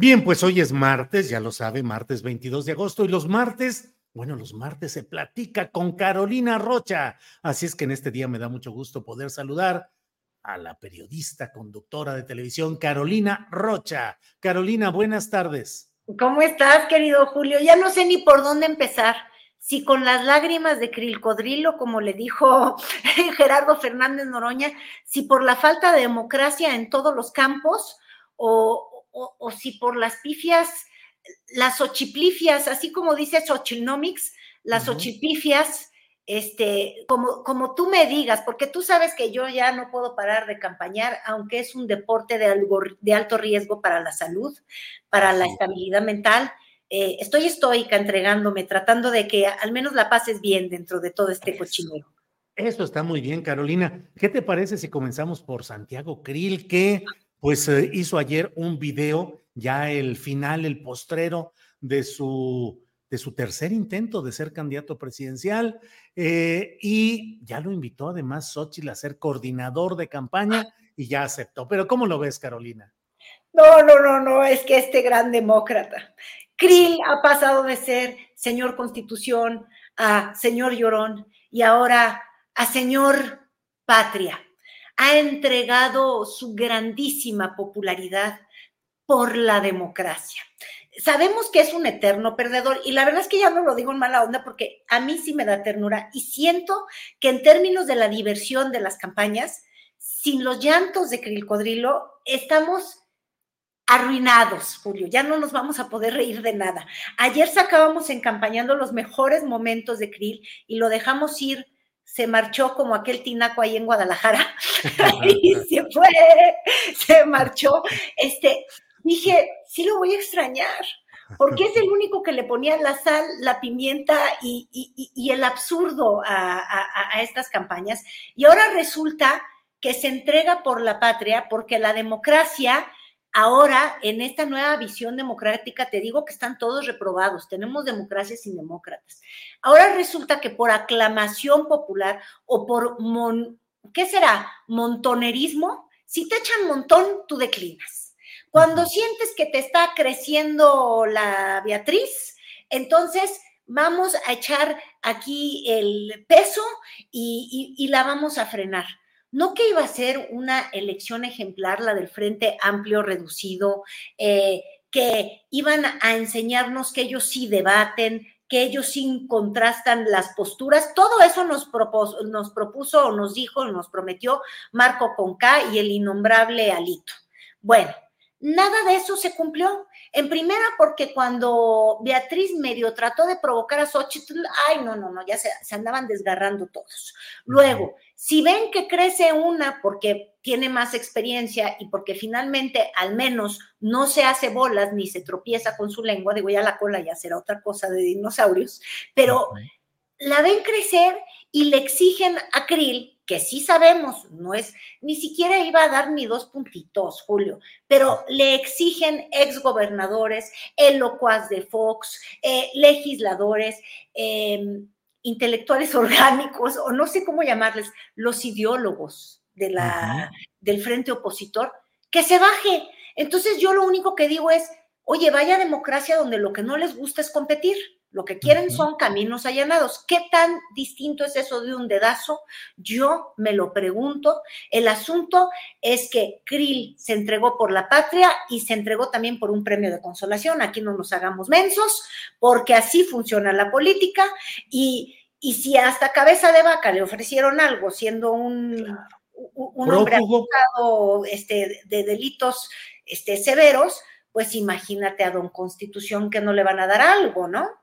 Bien, pues hoy es martes, ya lo sabe, martes 22 de agosto, y los martes, bueno, los martes se platica con Carolina Rocha. Así es que en este día me da mucho gusto poder saludar a la periodista, conductora de televisión, Carolina Rocha. Carolina, buenas tardes. ¿Cómo estás, querido Julio? Ya no sé ni por dónde empezar. Si con las lágrimas de Crilcodrilo, como le dijo Gerardo Fernández Noroña, si por la falta de democracia en todos los campos o, o, o si por las pifias, las ochiplifias, así como dice Xochilnomics, las uh -huh. ochipifias, este, como, como tú me digas, porque tú sabes que yo ya no puedo parar de campañar, aunque es un deporte de, algo, de alto riesgo para la salud, para la estabilidad mental. Eh, estoy estoica entregándome, tratando de que al menos la pases bien dentro de todo este cochinero. Eso está muy bien, Carolina. ¿Qué te parece si comenzamos por Santiago Krill, que pues eh, hizo ayer un video, ya el final, el postrero de su de su tercer intento de ser candidato presidencial eh, y ya lo invitó además Xochitl a ser coordinador de campaña y ya aceptó. Pero ¿cómo lo ves, Carolina? No, no, no, no, es que este gran demócrata, Krill ha pasado de ser señor Constitución a señor Llorón y ahora a señor Patria. Ha entregado su grandísima popularidad por la democracia sabemos que es un eterno perdedor y la verdad es que ya no lo digo en mala onda porque a mí sí me da ternura y siento que en términos de la diversión de las campañas, sin los llantos de Crilcodrilo, estamos arruinados, Julio, ya no nos vamos a poder reír de nada. Ayer sacábamos encampañando los mejores momentos de Krill y lo dejamos ir, se marchó como aquel tinaco ahí en Guadalajara y se fue, se marchó, este, dije, sí lo voy a extrañar, porque es el único que le ponía la sal, la pimienta y, y, y el absurdo a, a, a, estas campañas. Y ahora resulta que se entrega por la patria, porque la democracia, ahora en esta nueva visión democrática, te digo que están todos reprobados, tenemos democracia sin demócratas. Ahora resulta que por aclamación popular o por, mon, ¿qué será? Montonerismo, si te echan montón, tú declinas. Cuando sientes que te está creciendo la Beatriz, entonces vamos a echar aquí el peso y, y, y, la vamos a frenar. No que iba a ser una elección ejemplar, la del Frente Amplio Reducido, eh, que iban a enseñarnos que ellos sí debaten, que ellos sí contrastan las posturas. Todo eso nos propuso, nos propuso nos dijo, nos prometió Marco Conca y el innombrable Alito. Bueno, Nada de eso se cumplió. En primera, porque cuando Beatriz medio trató de provocar a Xochitl, ay, no, no, no, ya se, se, andaban desgarrando todos. Luego, si ven que crece una porque tiene más experiencia y porque finalmente al menos no se hace bolas ni se tropieza con su lengua, digo, ya la cola ya será otra cosa de dinosaurios, pero la ven crecer y le exigen a Krill que sí sabemos, no es, ni siquiera iba a dar ni dos puntitos, Julio, pero le exigen exgobernadores, el locuaz de Fox, eh, legisladores, eh, intelectuales orgánicos, o no sé cómo llamarles, los ideólogos de la, del frente opositor, que se baje. Entonces yo lo único que digo es, Oye, vaya democracia donde lo que no les gusta es competir. Lo que quieren son caminos allanados. ¿Qué tan distinto es eso de un dedazo? Yo me lo pregunto. El asunto es que Krill se entregó por la patria y se entregó también por un premio de consolación. Aquí no nos hagamos mensos, porque así funciona la política. Y, si hasta cabeza de vaca le ofrecieron algo, siendo un, un hombre acusado este, de delitos este, severos, pues imagínate a don Constitución que no le van a dar algo, ¿no?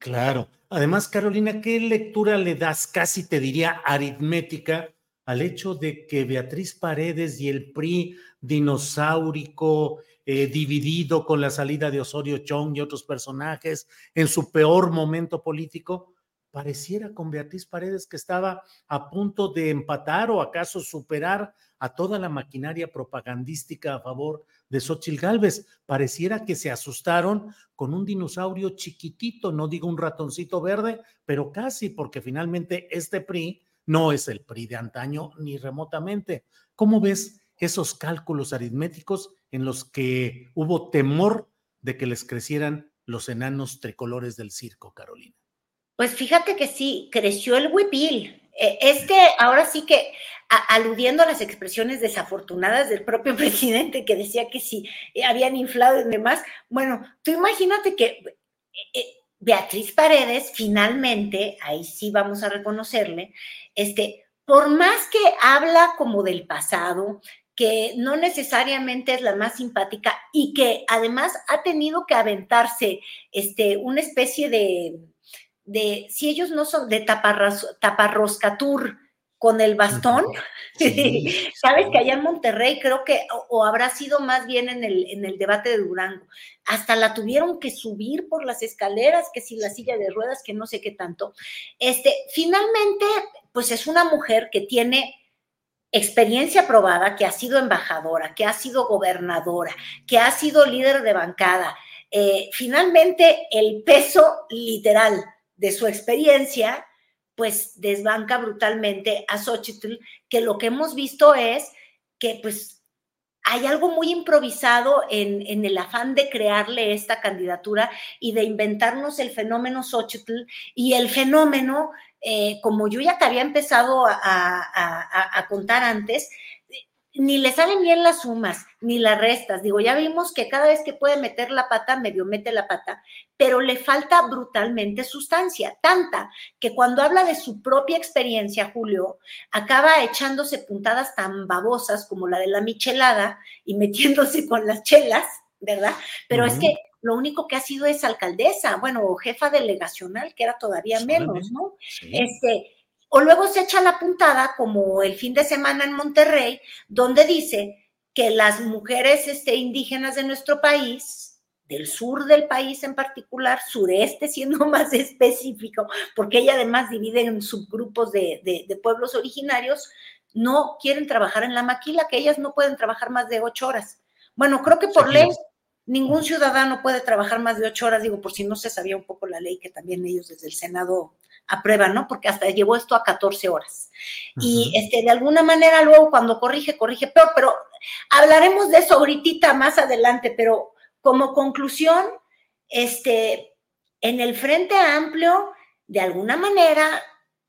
Claro. Además, Carolina, ¿qué lectura le das, casi te diría aritmética, al hecho de que Beatriz Paredes y el PRI dinosaurico, eh, dividido con la salida de Osorio Chong y otros personajes en su peor momento político, pareciera con Beatriz Paredes que estaba a punto de empatar o acaso superar a toda la maquinaria propagandística a favor de Xochitl Galvez. Pareciera que se asustaron con un dinosaurio chiquitito, no digo un ratoncito verde, pero casi, porque finalmente este PRI no es el PRI de antaño ni remotamente. ¿Cómo ves esos cálculos aritméticos en los que hubo temor de que les crecieran los enanos tricolores del circo, Carolina? Pues fíjate que sí, creció el huipil. Eh, es que ahora sí que aludiendo a las expresiones desafortunadas del propio presidente que decía que si habían inflado y demás, bueno, tú imagínate que eh, eh, Beatriz Paredes finalmente, ahí sí vamos a reconocerle, este, por más que habla como del pasado, que no necesariamente es la más simpática y que además ha tenido que aventarse este, una especie de, de si ellos no son de taparroscatur, con el bastón. Sabes que allá en Monterrey creo que, o, habrá sido más bien en el, en el debate de Durango, hasta la tuvieron que subir por las escaleras, que si la silla de ruedas, que no sé qué tanto. Este, finalmente, pues es una mujer que tiene experiencia probada, que ha sido embajadora, que ha sido gobernadora, que ha sido líder de bancada. Eh, finalmente, el peso literal de su experiencia pues desbanca brutalmente a Xochitl, que lo que hemos visto es que pues hay algo muy improvisado en, el afán de crearle esta candidatura y de inventarnos el fenómeno Xochitl y el fenómeno, eh, como yo ya te había empezado a contar antes, ni le salen bien las sumas, ni las restas. Digo, ya vimos que cada vez que puede meter la pata, medio mete la pata, pero le falta brutalmente sustancia, tanta que cuando habla de su propia experiencia, Julio, acaba echándose puntadas tan babosas como la de la michelada y metiéndose con las chelas, ¿verdad? Pero es que lo único que ha sido es alcaldesa, bueno, jefa delegacional, que era todavía menos, ¿no? Este, o luego se echa la puntada, como el fin de semana en Monterrey, donde dice que las mujeres este, indígenas de nuestro país, del sur del país en particular, sureste siendo más específico, porque ella además divide en subgrupos de, pueblos originarios, no quieren trabajar en la maquila, que ellas no pueden trabajar más de ocho horas. Bueno, creo que por ley ningún ciudadano puede trabajar más de ocho horas, digo, por si no se sabía un poco la ley que también ellos desde el Senado aprueban, ¿no? Porque hasta llevó esto a 14 horas. Y este, de alguna manera luego cuando corrige, corrige peor, pero hablaremos de eso ahorita más adelante, pero como conclusión, este, en el Frente Amplio, de alguna manera,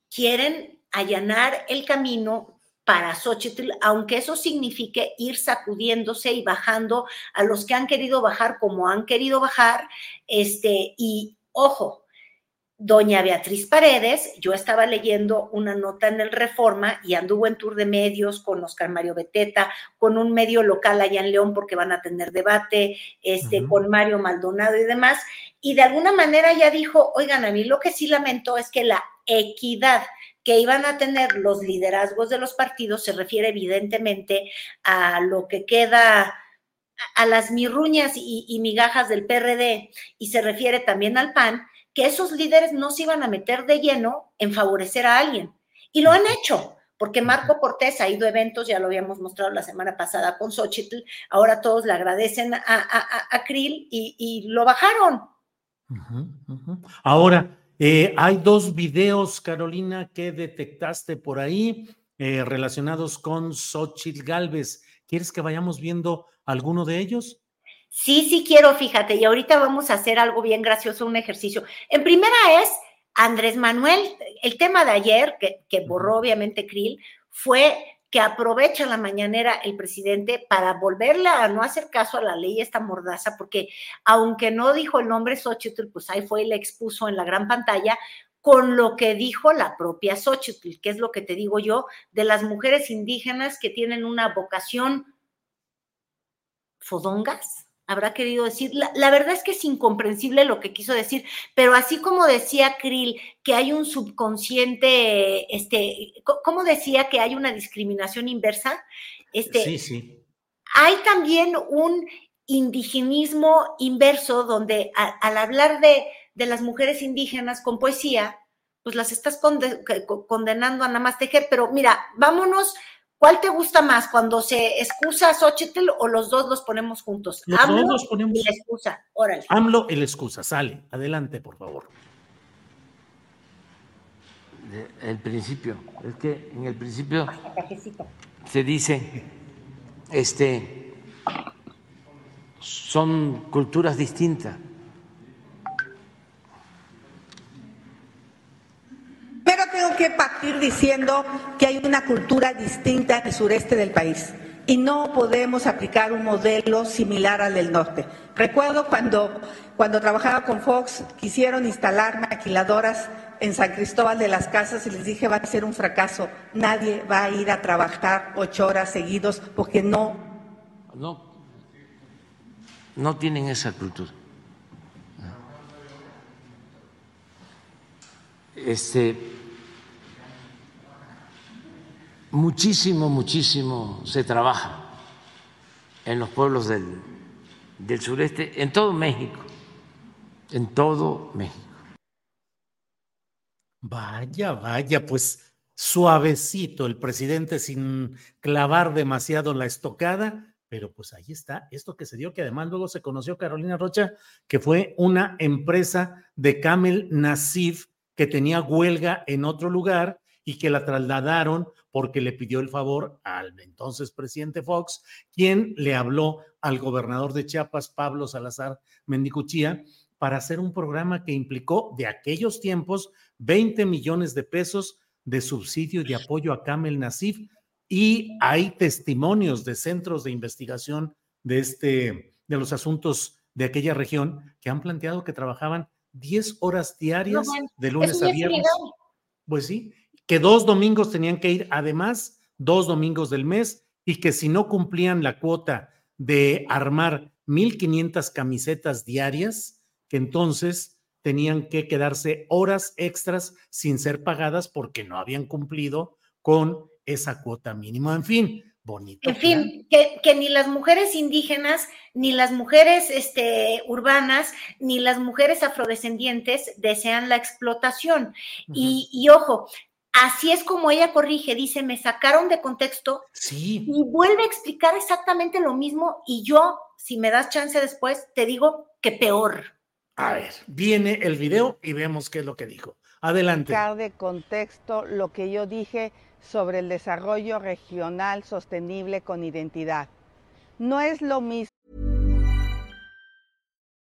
quieren allanar el camino para Xochitl, aunque eso signifique ir sacudiéndose y bajando a los que han querido bajar como han querido bajar, este, y ojo, doña Beatriz Paredes, yo estaba leyendo una nota en el Reforma y anduvo en tour de medios con Oscar Mario Beteta, con un medio local allá en León porque van a tener debate, este, con Mario Maldonado y demás, y de alguna manera ya dijo, oigan, a mí lo que sí lamento es que la equidad que iban a tener los liderazgos de los partidos se refiere evidentemente a lo que queda a las mirruñas y, migajas del PRD y se refiere también al PAN, que esos líderes no se iban a meter de lleno en favorecer a alguien. Y lo han hecho, porque Marco Cortés ha ido a eventos, ya lo habíamos mostrado la semana pasada con Xochitl, ahora todos le agradecen a, a, Krill y, lo bajaron. Ahora, eh, hay dos videos, Carolina, que detectaste por ahí eh, relacionados con Xochitl Galvez. ¿Quieres que vayamos viendo alguno de ellos? Sí, sí quiero, fíjate, y ahorita vamos a hacer algo bien gracioso, un ejercicio. En primera es Andrés Manuel, el tema de ayer, que, que borró obviamente Krill, fue que aprovecha la mañanera el presidente para volverle a no hacer caso a la ley esta mordaza, porque aunque no dijo el nombre Xochitl, pues ahí fue y le expuso en la gran pantalla con lo que dijo la propia Xochitl, que es lo que te digo yo, de las mujeres indígenas que tienen una vocación fodongas, habrá querido decir. La, verdad es que es incomprensible lo que quiso decir, pero así como decía Krill que hay un subconsciente, este, ¿cómo decía que hay una discriminación inversa? Este, sí, sí. Hay también un indigenismo inverso donde al hablar de, de, las mujeres indígenas con poesía, pues las estás condenando a nada más tejer, pero mira, vámonos ¿Cuál te gusta más? ¿Cuando se excusa Xochitl o los dos los ponemos juntos? Los AMLO dos los ponemos. Y la excusa, órale. AMLO y la excusa, sale. Adelante, por favor. El principio, es que en el principio se dice, este, son culturas distintas. Diciendo que hay una cultura distinta en el sureste del país y no podemos aplicar un modelo similar al del norte. Recuerdo cuando, cuando trabajaba con Fox, quisieron instalar maquiladoras en San Cristóbal de las Casas y les dije va a ser un fracaso. Nadie va a ir a trabajar ocho horas seguidos porque no. No, no tienen esa cultura. Este, muchísimo, muchísimo se trabaja en los pueblos del, sureste, en todo México, en todo México. Vaya, vaya, pues suavecito el presidente sin clavar demasiado la estocada, pero pues ahí está, esto que se dio, que además luego se conoció Carolina Rocha, que fue una empresa de Camel Nasif que tenía huelga en otro lugar y que la trasladaron porque le pidió el favor al entonces presidente Fox, quien le habló al gobernador de Chiapas, Pablo Salazar Mendicuchía, para hacer un programa que implicó de aquellos tiempos 20 millones de pesos de subsidio y de apoyo a Kamel Nasif. Y hay testimonios de centros de investigación de, este, de los asuntos de aquella región que han planteado que trabajaban 10 horas diarias de lunes a viernes. Pues sí, que dos domingos tenían que ir, además, dos domingos del mes, y que si no cumplían la cuota de armar 1.500 camisetas diarias, que entonces tenían que quedarse horas extras sin ser pagadas porque no habían cumplido con esa cuota mínima. En fin, bonito. En fin, que, ni las mujeres indígenas, ni las mujeres este, urbanas, ni las mujeres afrodescendientes desean la explotación. y, y, ojo, Así es como ella corrige, dice, me sacaron de contexto sí. y vuelve a explicar exactamente lo mismo y yo, si me das chance después, te digo que peor. A ver, viene el video y vemos qué es lo que dijo. Adelante. Sacar de contexto lo que yo dije sobre el desarrollo regional sostenible con identidad. No es lo mismo.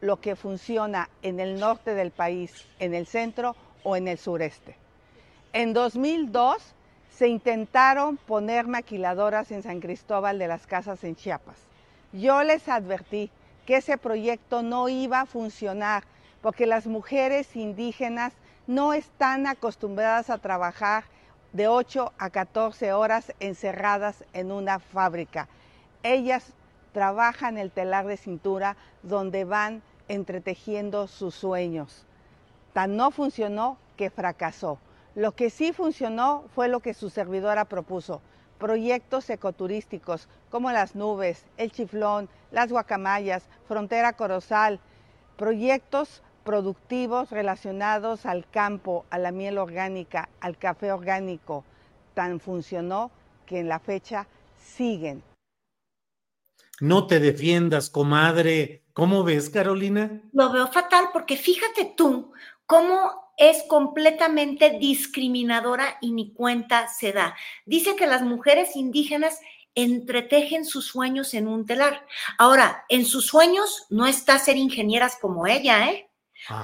Lo que funciona en el norte del país, en el centro o en el sureste. En 2002 se intentaron poner maquiladoras en San Cristóbal de las Casas en Chiapas. Yo les advertí que ese proyecto no iba a funcionar porque las mujeres indígenas no están acostumbradas a trabajar de 8 a 14 horas encerradas en una fábrica. Ellas trabajan el telar de cintura donde van entretejiendo sus sueños. Tan no funcionó que fracasó. Lo que sí funcionó fue lo que su servidora propuso, proyectos ecoturísticos como las nubes, el chiflón, las guacamayas, frontera corozal, proyectos productivos relacionados al campo, a la miel orgánica, al café orgánico. Tan funcionó que en la fecha siguen. No te defiendas, comadre. ¿Cómo ves, Carolina? Lo veo fatal porque fíjate tú cómo es completamente discriminadora y ni cuenta se da. Dice que las mujeres indígenas entretejen sus sueños en un telar. Ahora, en sus sueños no está ser ingenieras como ella, ¿eh?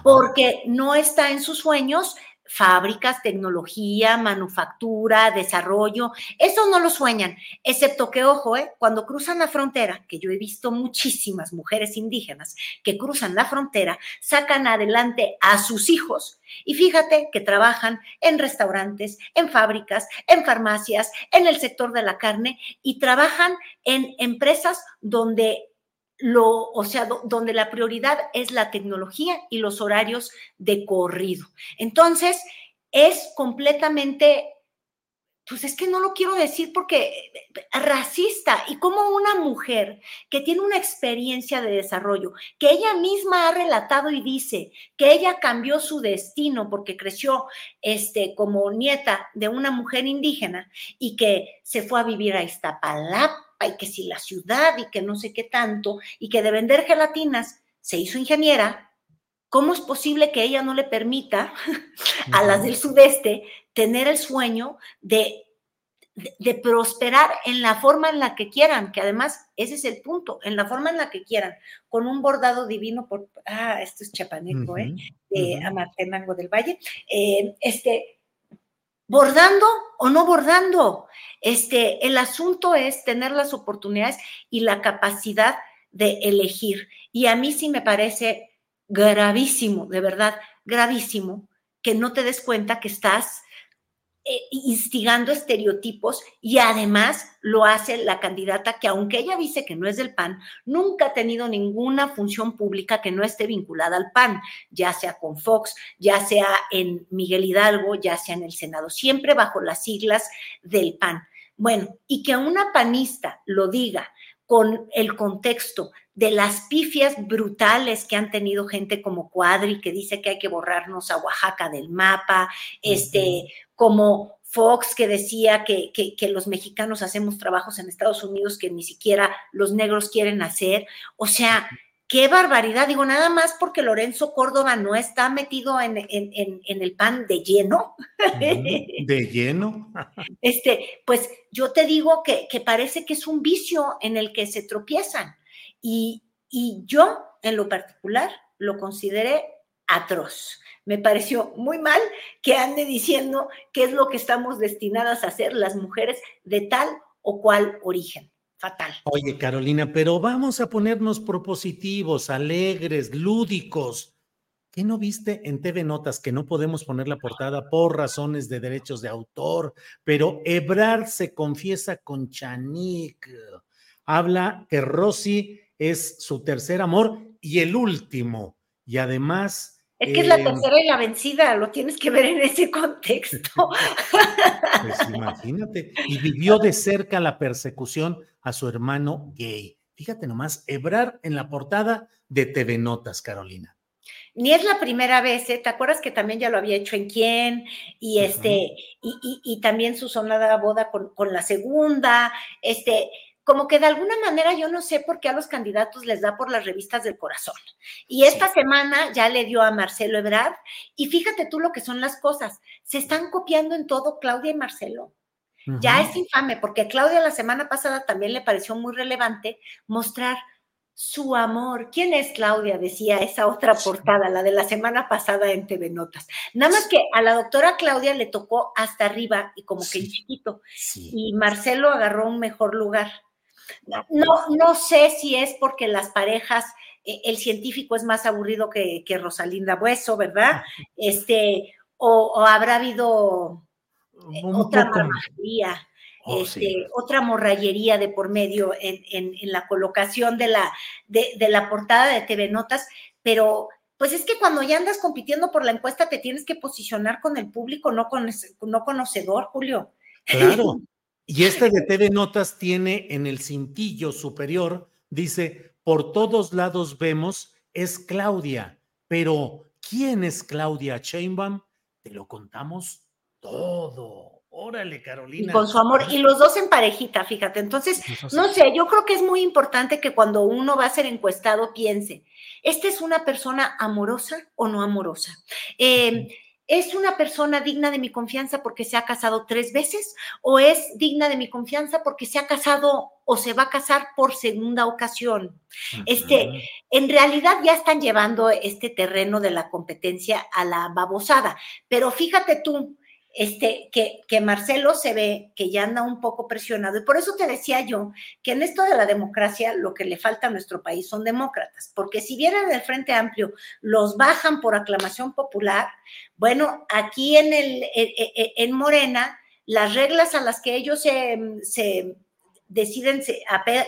Porque no está en sus sueños fábricas, tecnología, manufactura, desarrollo, eso no lo sueñan, excepto que, ojo, ¿eh? cuando cruzan la frontera, que yo he visto muchísimas mujeres indígenas que cruzan la frontera, sacan adelante a sus hijos y fíjate que trabajan en restaurantes, en fábricas, en farmacias, en el sector de la carne y trabajan en empresas donde lo, o sea, donde la prioridad es la tecnología y los horarios de corrido. Entonces, es completamente, pues es que no lo quiero decir porque racista y como una mujer que tiene una experiencia de desarrollo, que ella misma ha relatado y dice que ella cambió su destino porque creció este, como nieta de una mujer indígena y que se fue a vivir a Iztapalapa y que si la ciudad y que no sé qué tanto, y que de vender gelatinas se hizo ingeniera, ¿cómo es posible que ella no le permita a las del sudeste tener el sueño de, de, prosperar en la forma en la que quieran? Que además ese es el punto, en la forma en la que quieran, con un bordado divino por, ah, esto es chapaneco, ¿eh? De Amartenango del Valle, eh, este, bordando o no bordando. Este, el asunto es tener las oportunidades y la capacidad de elegir. Y a mí sí me parece gravísimo, de verdad, gravísimo, que no te des cuenta que estás eh, instigando estereotipos y además lo hace la candidata que aunque ella dice que no es del PAN, nunca ha tenido ninguna función pública que no esté vinculada al PAN, ya sea con Fox, ya sea en Miguel Hidalgo, ya sea en el Senado, siempre bajo las siglas del PAN. Bueno, y que una panista lo diga con el contexto de las pifias brutales que han tenido gente como Cuadri, que dice que hay que borrarnos a Oaxaca del mapa, este, como Fox, que decía que, que, los mexicanos hacemos trabajos en Estados Unidos que ni siquiera los negros quieren hacer. O sea, qué barbaridad. Digo, nada más porque Lorenzo Córdoba no está metido en, el pan de lleno. De lleno. Este, pues yo te digo que, parece que es un vicio en el que se tropiezan. Y, yo, en lo particular, lo consideré atroz. Me pareció muy mal que ande diciendo qué es lo que estamos destinadas a hacer las mujeres de tal o cual origen. Fatal. Oye, Carolina, pero vamos a ponernos propositivos, alegres, lúdicos. ¿Qué no viste en TV Notas que no podemos poner la portada por razones de derechos de autor? Pero Ebrard se confiesa con Chanik. Habla que Rosy es su tercer amor y el último. Y además es que es la eh, tercera y la vencida, lo tienes que ver en ese contexto. Pues imagínate, y vivió de cerca la persecución a su hermano gay. Fíjate nomás, Ebrar en la portada de TV Notas, Carolina. Ni es la primera vez, ¿eh? ¿te acuerdas que también ya lo había hecho en quién? Y este, y, y, también su sonada boda con, con la segunda, este, como que de alguna manera yo no sé por qué a los candidatos les da por las revistas del corazón. Y esta semana ya le dio a Marcelo Ebrard y fíjate tú lo que son las cosas. Se están copiando en todo Claudia y Marcelo. Ya es infame porque a Claudia la semana pasada también le pareció muy relevante mostrar su amor. ¿Quién es Claudia? Decía esa otra portada, la de la semana pasada en TV Notas. Nada más que a la doctora Claudia le tocó hasta arriba y como que chiquito. Y Marcelo agarró un mejor lugar. No, no sé si es porque las parejas, eh, el científico es más aburrido que, que Rosalinda Bueso, ¿verdad? Este, o, habrá habido eh, otra magia Oh, este, otra morrallería de por medio en, la colocación de la, de, la portada de TV Notas, pero pues es que cuando ya andas compitiendo por la encuesta te tienes que posicionar con el público, no, con, no conocedor, Julio. Claro. Y este de TV Notas tiene en el cintillo superior, dice, por todos lados vemos, es Claudia, pero ¿quién es Claudia Sheinbaum? Te lo contamos todo. Órale, Carolina. Y con su amor, y los dos en parejita, fíjate. Entonces, no sé, yo creo que es muy importante que cuando uno va a ser encuestado piense, ¿esta es una persona amorosa o no amorosa? Eh, ¿Es una persona digna de mi confianza porque se ha casado tres veces? ¿O es digna de mi confianza porque se ha casado o se va a casar por segunda ocasión? Este, en realidad ya están llevando este terreno de la competencia a la babosada. Pero fíjate tú, este, que, que, Marcelo se ve que ya anda un poco presionado. Y por eso te decía yo que en esto de la democracia lo que le falta a nuestro país son demócratas, porque si vienen del Frente Amplio, los bajan por aclamación popular, bueno, aquí en, el, en Morena, las reglas a las que ellos se deciden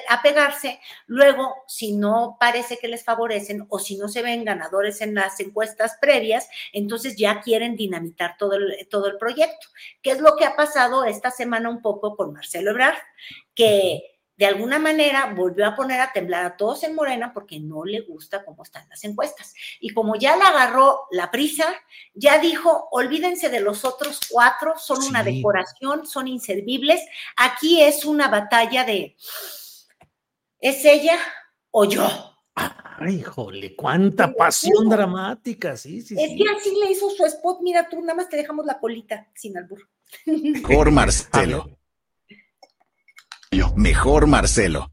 apegarse, luego si no parece que les favorecen o si no se ven ganadores en las encuestas previas, entonces ya quieren dinamitar todo el, todo el proyecto, que es lo que ha pasado esta semana un poco con Marcelo Ebrard, que de alguna manera volvió a poner a temblar a todos en Morena porque no le gusta cómo están las encuestas. Y como ya le agarró la prisa, ya dijo, olvídense de los otros cuatro, son una decoración, son inservibles. Aquí es una batalla de, ¿es ella o yo? Ay, híjole, cuánta pasión dramática, sí, sí. Es que así le hizo su spot, mira tú, nada más te dejamos la colita sin albur. Por Marcelo. Mejor Marcelo.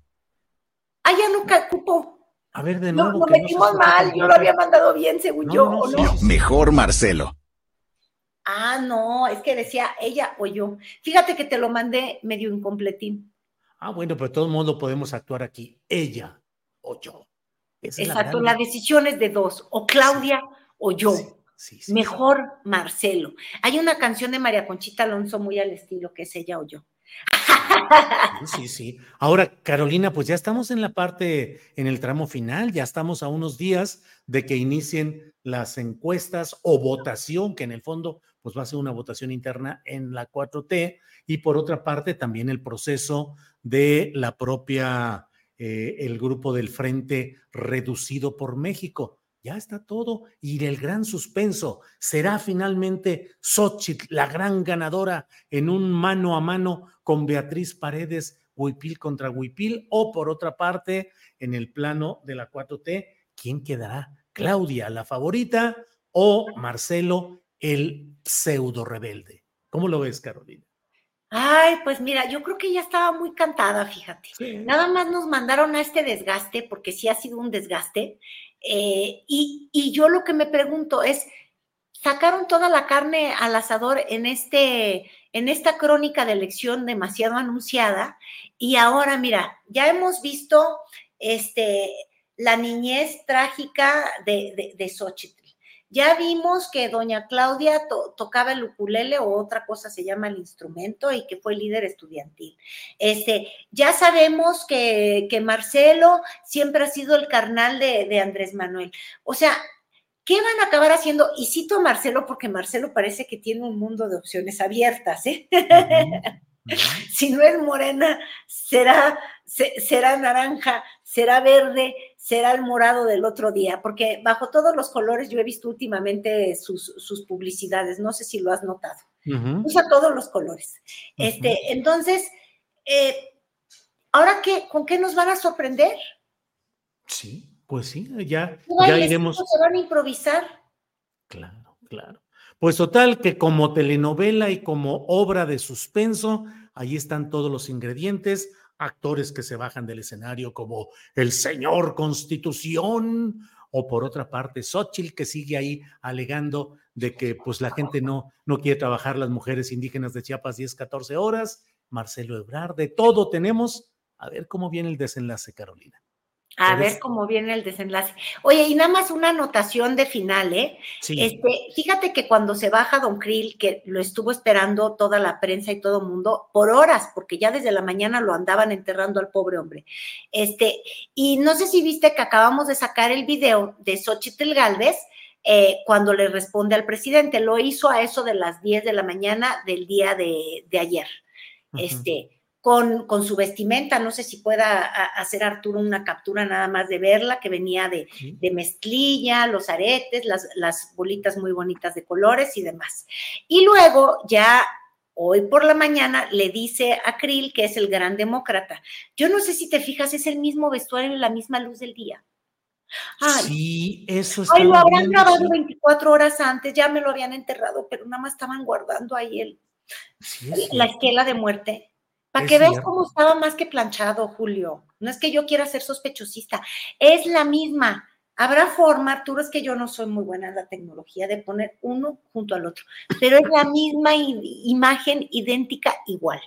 Ah, ya nunca cupo. A ver, de nuevo. No, lo metimos mal, yo lo había mandado bien, según yo. Mejor Marcelo. Ah, no, es que decía ella o yo. Fíjate que te lo mandé medio incompletín. Ah, bueno, pero de todo modo podemos actuar aquí, ella o yo. Exacto, la, decisión es de dos, o Claudia o yo. Mejor Marcelo. Hay una canción de María Conchita Alonso muy al estilo que es ella o yo. Sí, sí. Ahora, Carolina, pues ya estamos en la parte, en el tramo final, ya estamos a unos días de que inicien las encuestas o votación, que en el fondo, pues va a ser una votación interna en la 4T, y por otra parte, también el proceso de la propia, eh, el grupo del Frente Reducido por México ya está todo. Y el gran suspenso, ¿será finalmente Xochitl la gran ganadora en un mano a mano con Beatriz Paredes, Huipil contra Huipil? O por otra parte, en el plano de la 4T, ¿quién quedará? ¿Claudia la favorita o Marcelo el pseudo rebelde? ¿Cómo lo ves, Carolina? Ay, pues mira, yo creo que ya estaba muy cantada, fíjate. Nada más nos mandaron a este desgaste, porque sí ha sido un desgaste, eh, y, yo lo que me pregunto es, sacaron toda la carne al asador en, este, en esta crónica de elección demasiado anunciada y ahora, mira, ya hemos visto este, la niñez trágica de, de, de Xochitl. Ya vimos que doña Claudia tocaba el ukulele o otra cosa se llama el instrumento y que fue líder estudiantil. Este, ya sabemos que, Marcelo siempre ha sido el carnal de, Andrés Manuel. O sea, ¿qué van a acabar haciendo? Y cito a Marcelo porque Marcelo parece que tiene un mundo de opciones abiertas, ¿eh? si no es morena, será, será naranja, será verde, será el morado del otro día, porque bajo todos los colores yo he visto últimamente sus, publicidades, no sé si lo has notado. Usa todos los colores. Este, entonces, eh, ¿ahora qué? ¿Con qué nos van a sorprender? Sí, pues sí, ya, ya iremos. Se van a improvisar. Claro, claro. Pues total, que como telenovela y como obra de suspenso, ahí están todos los ingredientes actores que se bajan del escenario como el señor Constitución, o por otra parte Xochitl que sigue ahí alegando de que pues la gente no, no quiere trabajar las mujeres indígenas de Chiapas 10, 14 horas, Marcelo Ebrard, de todo tenemos. A ver cómo viene el desenlace, Carolina. A ver cómo viene el desenlace. Oye, y nada más una anotación de final, ¿eh? Sí. Este, fíjate que cuando se baja Don Krill, que lo estuvo esperando toda la prensa y todo el mundo, por horas, porque ya desde la mañana lo andaban enterrando al pobre hombre. Este, y no sé si viste que acabamos de sacar el video de Xochitl Galvez, eh, cuando le responde al presidente. Lo hizo a eso de las 10 de la mañana del día de, de ayer. Este, con, con, su vestimenta. No sé si pueda hacer Arturo una captura nada más de verla, que venía de, de mezclilla, los aretes, las, las, bolitas muy bonitas de colores y demás. Y luego ya hoy por la mañana le dice a Krill que es el gran demócrata. Yo no sé si te fijas, es el mismo vestuario y la misma luz del día. Ay, sí, eso está Ay, lo habrán grabado sí. 24 horas antes, ya me lo habían enterrado, pero nada más estaban guardando ahí el, sí, la esquela de muerte. Para que veas cómo estaba más que planchado, Julio. No es que yo quiera ser sospechosista, es la misma. Habrá forma, Arturo, es que yo no soy muy buena en la tecnología de poner uno junto al otro, pero es la misma imagen idéntica igual.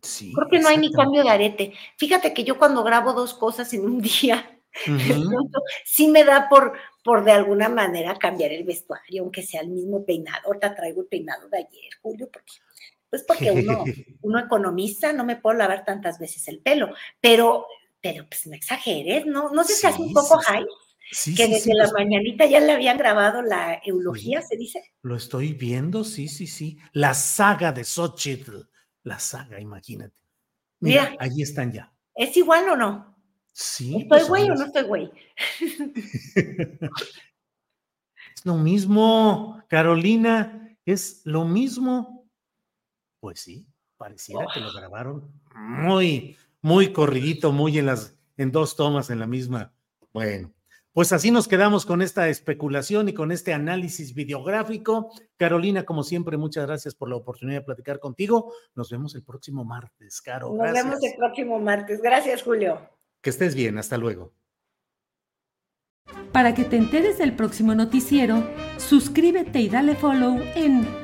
Sí, Porque no hay ni cambio de arete. Fíjate que yo cuando grabo dos cosas en un día, uh -huh. pronto, sí me da por, por de alguna manera cambiar el vestuario, aunque sea el mismo peinado. Ahorita traigo el peinado de ayer, Julio, porque pues porque uno, uno economiza, no me puedo lavar tantas veces el pelo, pero, pero pues no exageres, ¿no? No sé si sí, hace un poco sí, high, sí, que desde la mañanita ya le habían grabado la eulogía, ¿se dice? Lo estoy viendo, sí, sí, sí. La saga de Xochitl, la saga, imagínate. Mira, Mira allí están ya. ¿Es igual o no? Sí. ¿Estoy pues, güey o no estoy güey? es lo mismo, Carolina, es lo mismo. Pues sí, pareciera oh. que lo grabaron muy, muy corridito, muy en las, en dos tomas en la misma. Bueno, pues así nos quedamos con esta especulación y con este análisis videográfico. Carolina, como siempre, muchas gracias por la oportunidad de platicar contigo. Nos vemos el próximo martes, Caro. Nos gracias. vemos el próximo martes. Gracias, Julio. Que estés bien, hasta luego. Para que te enteres del próximo noticiero, suscríbete y dale follow en